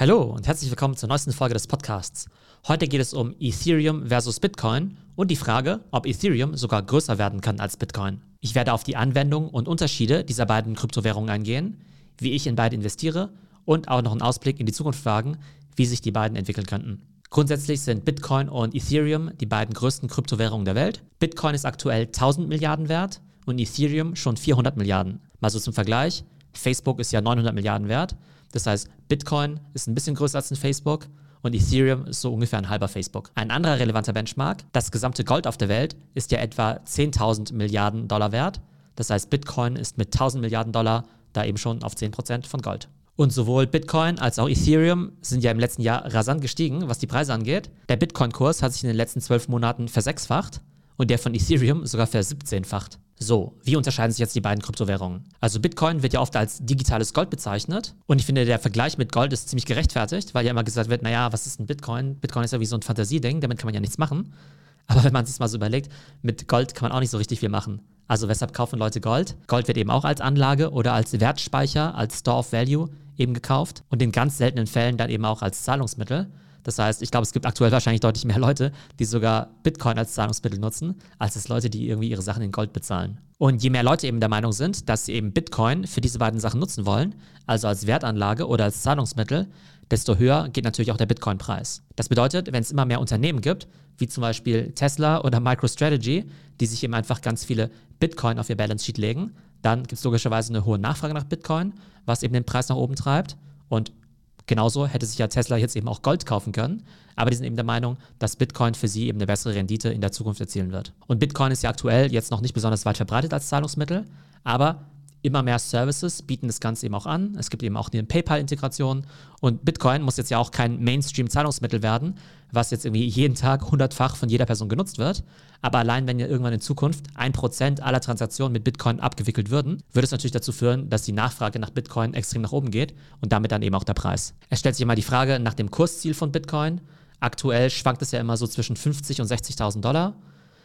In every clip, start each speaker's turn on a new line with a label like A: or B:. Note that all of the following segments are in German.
A: Hallo und herzlich willkommen zur neuesten Folge des Podcasts. Heute geht es um Ethereum versus Bitcoin und die Frage, ob Ethereum sogar größer werden kann als Bitcoin. Ich werde auf die Anwendung und Unterschiede dieser beiden Kryptowährungen eingehen, wie ich in beide investiere und auch noch einen Ausblick in die Zukunft wagen, wie sich die beiden entwickeln könnten. Grundsätzlich sind Bitcoin und Ethereum die beiden größten Kryptowährungen der Welt. Bitcoin ist aktuell 1000 Milliarden wert und Ethereum schon 400 Milliarden. Mal so zum Vergleich, Facebook ist ja 900 Milliarden wert das heißt, Bitcoin ist ein bisschen größer als ein Facebook und Ethereum ist so ungefähr ein halber Facebook. Ein anderer relevanter Benchmark, das gesamte Gold auf der Welt ist ja etwa 10.000 Milliarden Dollar wert. Das heißt, Bitcoin ist mit 1000 Milliarden Dollar da eben schon auf 10% von Gold. Und sowohl Bitcoin als auch Ethereum sind ja im letzten Jahr rasant gestiegen, was die Preise angeht. Der Bitcoin-Kurs hat sich in den letzten zwölf Monaten versechsfacht und der von Ethereum sogar versiebzehnfacht. So, wie unterscheiden sich jetzt die beiden Kryptowährungen? Also Bitcoin wird ja oft als digitales Gold bezeichnet und ich finde, der Vergleich mit Gold ist ziemlich gerechtfertigt, weil ja immer gesagt wird, naja, was ist ein Bitcoin? Bitcoin ist ja wie so ein Fantasieding, damit kann man ja nichts machen. Aber wenn man sich mal so überlegt, mit Gold kann man auch nicht so richtig viel machen. Also weshalb kaufen Leute Gold? Gold wird eben auch als Anlage oder als Wertspeicher, als Store of Value eben gekauft und in ganz seltenen Fällen dann eben auch als Zahlungsmittel. Das heißt, ich glaube, es gibt aktuell wahrscheinlich deutlich mehr Leute, die sogar Bitcoin als Zahlungsmittel nutzen, als es Leute, die irgendwie ihre Sachen in Gold bezahlen. Und je mehr Leute eben der Meinung sind, dass sie eben Bitcoin für diese beiden Sachen nutzen wollen, also als Wertanlage oder als Zahlungsmittel, desto höher geht natürlich auch der Bitcoin-Preis. Das bedeutet, wenn es immer mehr Unternehmen gibt, wie zum Beispiel Tesla oder MicroStrategy, die sich eben einfach ganz viele Bitcoin auf ihr Balance Sheet legen, dann gibt es logischerweise eine hohe Nachfrage nach Bitcoin, was eben den Preis nach oben treibt. Und Genauso hätte sich ja Tesla jetzt eben auch Gold kaufen können, aber die sind eben der Meinung, dass Bitcoin für sie eben eine bessere Rendite in der Zukunft erzielen wird. Und Bitcoin ist ja aktuell jetzt noch nicht besonders weit verbreitet als Zahlungsmittel, aber immer mehr Services bieten das Ganze eben auch an. Es gibt eben auch eine PayPal-Integration und Bitcoin muss jetzt ja auch kein Mainstream-Zahlungsmittel werden, was jetzt irgendwie jeden Tag hundertfach von jeder Person genutzt wird. Aber allein wenn ja irgendwann in Zukunft ein Prozent aller Transaktionen mit Bitcoin abgewickelt würden, würde es natürlich dazu führen, dass die Nachfrage nach Bitcoin extrem nach oben geht und damit dann eben auch der Preis. Es stellt sich immer die Frage nach dem Kursziel von Bitcoin. Aktuell schwankt es ja immer so zwischen 50 und 60.000 Dollar.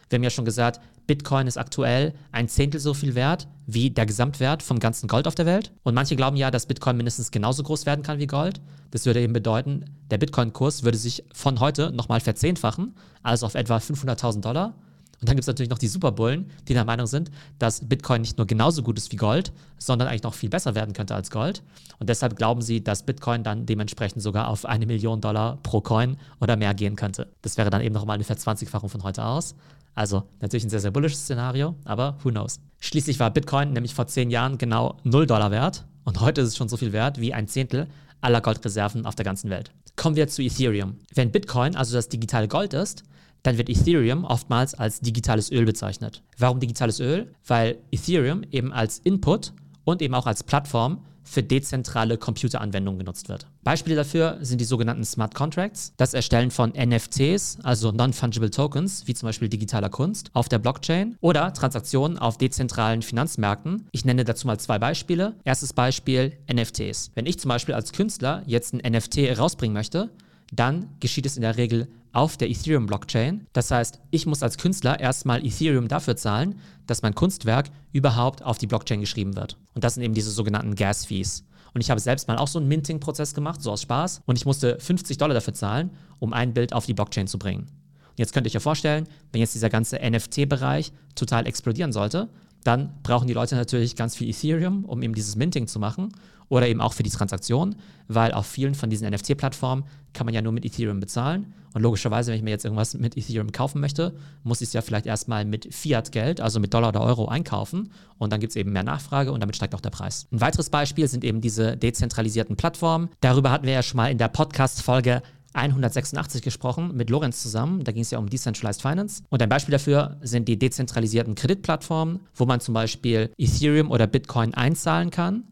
A: Wir haben ja schon gesagt, Bitcoin ist aktuell ein Zehntel so viel wert wie der Gesamtwert vom ganzen Gold auf der Welt. Und manche glauben ja, dass Bitcoin mindestens genauso groß werden kann wie Gold. Das würde eben bedeuten, der Bitcoin-Kurs würde sich von heute nochmal verzehnfachen, also auf etwa 500.000 Dollar. Und dann gibt es natürlich noch die Superbullen, die der Meinung sind, dass Bitcoin nicht nur genauso gut ist wie Gold, sondern eigentlich noch viel besser werden könnte als Gold. Und deshalb glauben sie, dass Bitcoin dann dementsprechend sogar auf eine Million Dollar pro Coin oder mehr gehen könnte. Das wäre dann eben nochmal eine Verzwanzigfachung von heute aus. Also natürlich ein sehr, sehr bullisches Szenario, aber who knows. Schließlich war Bitcoin nämlich vor zehn Jahren genau 0 Dollar wert und heute ist es schon so viel wert wie ein Zehntel aller Goldreserven auf der ganzen Welt. Kommen wir zu Ethereum. Wenn Bitcoin also das digitale Gold ist, dann wird Ethereum oftmals als digitales Öl bezeichnet. Warum digitales Öl? Weil Ethereum eben als Input und eben auch als Plattform für dezentrale Computeranwendungen genutzt wird. Beispiele dafür sind die sogenannten Smart Contracts, das Erstellen von NFTs, also Non-Fungible Tokens, wie zum Beispiel digitaler Kunst, auf der Blockchain oder Transaktionen auf dezentralen Finanzmärkten. Ich nenne dazu mal zwei Beispiele. Erstes Beispiel NFTs. Wenn ich zum Beispiel als Künstler jetzt ein NFT rausbringen möchte, dann geschieht es in der Regel auf der Ethereum-Blockchain. Das heißt, ich muss als Künstler erstmal Ethereum dafür zahlen, dass mein Kunstwerk überhaupt auf die Blockchain geschrieben wird. Und das sind eben diese sogenannten Gas-Fees. Und ich habe selbst mal auch so einen Minting-Prozess gemacht, so aus Spaß. Und ich musste 50 Dollar dafür zahlen, um ein Bild auf die Blockchain zu bringen. Und jetzt könnt ihr euch ja vorstellen, wenn jetzt dieser ganze NFT-Bereich total explodieren sollte, dann brauchen die Leute natürlich ganz viel Ethereum, um eben dieses Minting zu machen oder eben auch für die Transaktion, weil auf vielen von diesen NFT-Plattformen kann man ja nur mit Ethereum bezahlen. Und logischerweise, wenn ich mir jetzt irgendwas mit Ethereum kaufen möchte, muss ich es ja vielleicht erstmal mit Fiat-Geld, also mit Dollar oder Euro einkaufen. Und dann gibt es eben mehr Nachfrage und damit steigt auch der Preis. Ein weiteres Beispiel sind eben diese dezentralisierten Plattformen. Darüber hatten wir ja schon mal in der Podcast-Folge 186 gesprochen mit Lorenz zusammen. Da ging es ja um Decentralized Finance. Und ein Beispiel dafür sind die dezentralisierten Kreditplattformen, wo man zum Beispiel Ethereum oder Bitcoin einzahlen kann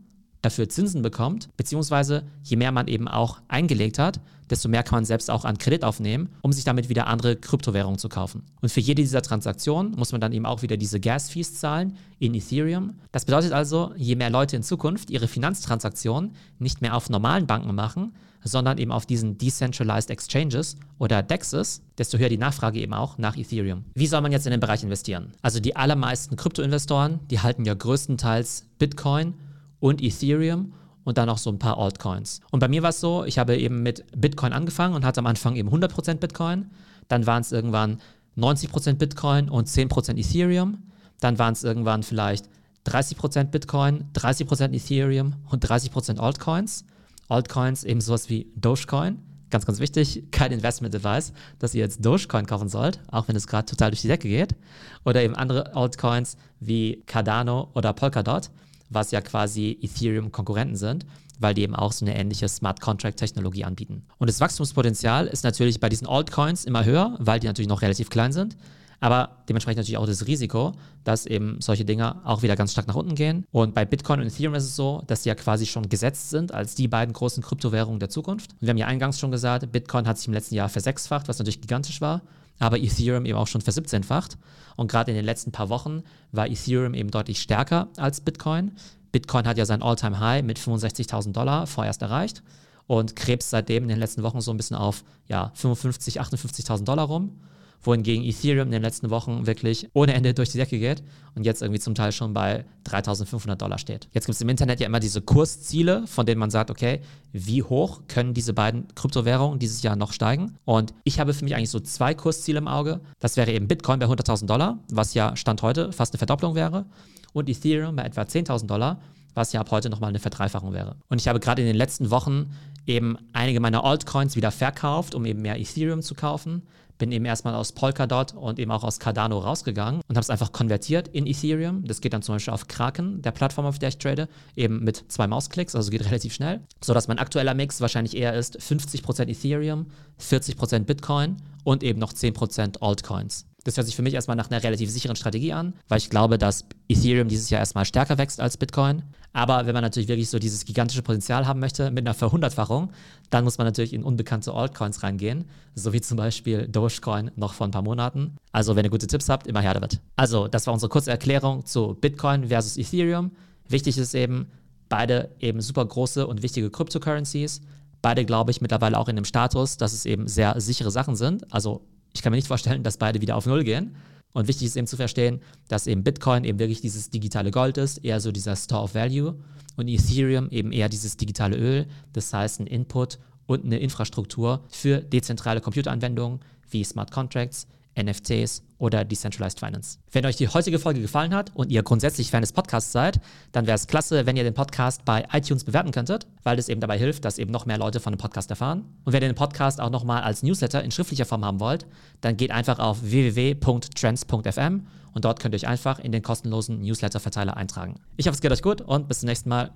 A: dafür Zinsen bekommt, beziehungsweise je mehr man eben auch eingelegt hat, desto mehr kann man selbst auch an Kredit aufnehmen, um sich damit wieder andere Kryptowährungen zu kaufen. Und für jede dieser Transaktionen muss man dann eben auch wieder diese Gas-Fees zahlen in Ethereum. Das bedeutet also, je mehr Leute in Zukunft ihre Finanztransaktionen nicht mehr auf normalen Banken machen, sondern eben auf diesen Decentralized Exchanges oder DEXs, desto höher die Nachfrage eben auch nach Ethereum. Wie soll man jetzt in den Bereich investieren? Also die allermeisten Kryptoinvestoren, die halten ja größtenteils Bitcoin und Ethereum und dann noch so ein paar Altcoins. Und bei mir war es so, ich habe eben mit Bitcoin angefangen und hatte am Anfang eben 100% Bitcoin. Dann waren es irgendwann 90% Bitcoin und 10% Ethereum. Dann waren es irgendwann vielleicht 30% Bitcoin, 30% Ethereum und 30% Altcoins. Altcoins eben sowas wie Dogecoin. Ganz, ganz wichtig, kein Investment Advice, dass ihr jetzt Dogecoin kaufen sollt, auch wenn es gerade total durch die Decke geht. Oder eben andere Altcoins wie Cardano oder Polkadot, was ja quasi Ethereum-Konkurrenten sind, weil die eben auch so eine ähnliche Smart Contract-Technologie anbieten. Und das Wachstumspotenzial ist natürlich bei diesen Altcoins immer höher, weil die natürlich noch relativ klein sind. Aber dementsprechend natürlich auch das Risiko, dass eben solche Dinge auch wieder ganz stark nach unten gehen. Und bei Bitcoin und Ethereum ist es so, dass sie ja quasi schon gesetzt sind als die beiden großen Kryptowährungen der Zukunft. Und wir haben ja eingangs schon gesagt, Bitcoin hat sich im letzten Jahr versechsfacht, was natürlich gigantisch war aber Ethereum eben auch schon versiebzehnfacht. Und gerade in den letzten paar Wochen war Ethereum eben deutlich stärker als Bitcoin. Bitcoin hat ja sein All-Time-High mit 65.000 Dollar vorerst erreicht und krebst seitdem in den letzten Wochen so ein bisschen auf ja, 55.000, 58.000 Dollar rum wohingegen Ethereum in den letzten Wochen wirklich ohne Ende durch die Decke geht und jetzt irgendwie zum Teil schon bei 3500 Dollar steht. Jetzt gibt es im Internet ja immer diese Kursziele, von denen man sagt, okay, wie hoch können diese beiden Kryptowährungen dieses Jahr noch steigen? Und ich habe für mich eigentlich so zwei Kursziele im Auge. Das wäre eben Bitcoin bei 100.000 Dollar, was ja Stand heute fast eine Verdopplung wäre, und Ethereum bei etwa 10.000 Dollar, was ja ab heute nochmal eine Verdreifachung wäre. Und ich habe gerade in den letzten Wochen eben einige meiner Altcoins wieder verkauft, um eben mehr Ethereum zu kaufen bin eben erstmal aus Polkadot und eben auch aus Cardano rausgegangen und habe es einfach konvertiert in Ethereum. Das geht dann zum Beispiel auf Kraken, der Plattform, auf der ich trade, eben mit zwei Mausklicks, also geht relativ schnell. Sodass mein aktueller Mix wahrscheinlich eher ist 50% Ethereum, 40% Bitcoin und eben noch 10% Altcoins. Das hört sich für mich erstmal nach einer relativ sicheren Strategie an, weil ich glaube, dass Ethereum dieses Jahr erstmal stärker wächst als Bitcoin. Aber wenn man natürlich wirklich so dieses gigantische Potenzial haben möchte mit einer Verhundertfachung, dann muss man natürlich in unbekannte Altcoins reingehen, so wie zum Beispiel Dogecoin noch vor ein paar Monaten. Also wenn ihr gute Tipps habt, immer her damit. Also das war unsere kurze Erklärung zu Bitcoin versus Ethereum. Wichtig ist eben, beide eben super große und wichtige Cryptocurrencies. Beide, glaube ich, mittlerweile auch in dem Status, dass es eben sehr sichere Sachen sind. Also ich kann mir nicht vorstellen, dass beide wieder auf Null gehen. Und wichtig ist eben zu verstehen, dass eben Bitcoin eben wirklich dieses digitale Gold ist, eher so dieser Store of Value und Ethereum eben eher dieses digitale Öl, das heißt ein Input und eine Infrastruktur für dezentrale Computeranwendungen wie Smart Contracts, NFTs oder Decentralized Finance. Wenn euch die heutige Folge gefallen hat und ihr grundsätzlich Fan des Podcasts seid, dann wäre es klasse, wenn ihr den Podcast bei iTunes bewerten könntet, weil das eben dabei hilft, dass eben noch mehr Leute von dem Podcast erfahren. Und wenn ihr den Podcast auch nochmal als Newsletter in schriftlicher Form haben wollt, dann geht einfach auf www.trends.fm und dort könnt ihr euch einfach in den kostenlosen Newsletter-Verteiler eintragen. Ich hoffe, es geht euch gut und bis zum nächsten Mal.